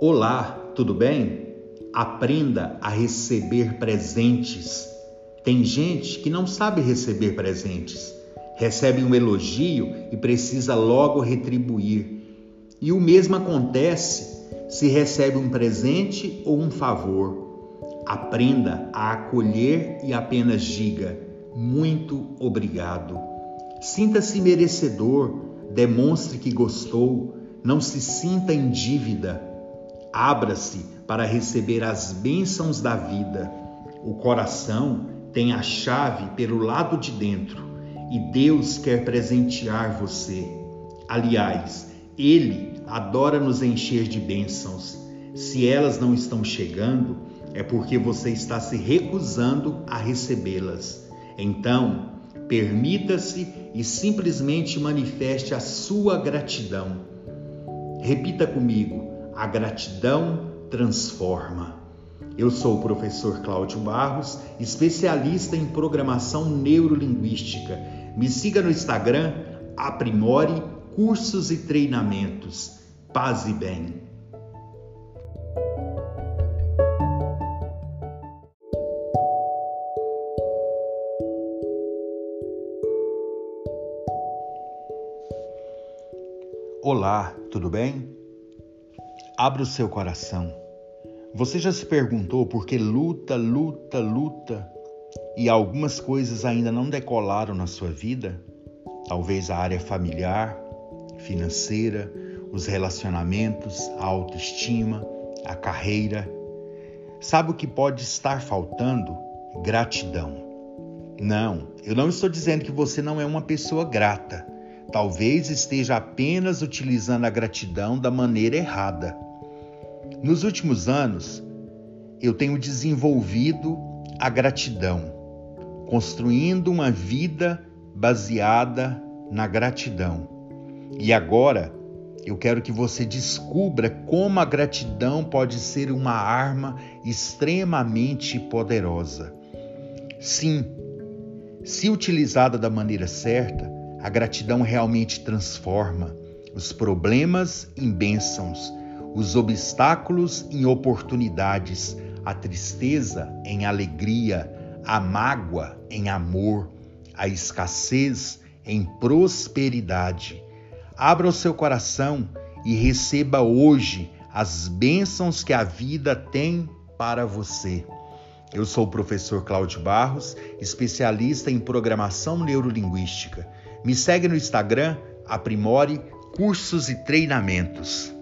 Olá, tudo bem? Aprenda a receber presentes. Tem gente que não sabe receber presentes. Recebe um elogio e precisa logo retribuir. E o mesmo acontece se recebe um presente ou um favor. Aprenda a acolher e apenas diga: muito obrigado. Sinta-se merecedor, demonstre que gostou, não se sinta em dívida. Abra-se para receber as bênçãos da vida. O coração tem a chave pelo lado de dentro e Deus quer presentear você. Aliás, Ele adora nos encher de bênçãos. Se elas não estão chegando, é porque você está se recusando a recebê-las. Então, permita-se e simplesmente manifeste a sua gratidão. Repita comigo: a gratidão transforma. Eu sou o professor Cláudio Barros, especialista em programação neurolinguística. Me siga no Instagram, aprimore cursos e treinamentos. Paz e bem. Olá, tudo bem? Abra o seu coração. Você já se perguntou por que luta, luta, luta e algumas coisas ainda não decolaram na sua vida? Talvez a área familiar, financeira, os relacionamentos, a autoestima, a carreira. Sabe o que pode estar faltando? Gratidão. Não, eu não estou dizendo que você não é uma pessoa grata. Talvez esteja apenas utilizando a gratidão da maneira errada. Nos últimos anos, eu tenho desenvolvido a gratidão, construindo uma vida baseada na gratidão. E agora, eu quero que você descubra como a gratidão pode ser uma arma extremamente poderosa. Sim, se utilizada da maneira certa, a gratidão realmente transforma os problemas em bênçãos os obstáculos em oportunidades, a tristeza em alegria, a mágoa em amor, a escassez em prosperidade. Abra o seu coração e receba hoje as bênçãos que a vida tem para você. Eu sou o professor Cláudio Barros, especialista em programação neurolinguística. Me segue no Instagram, aprimore cursos e treinamentos.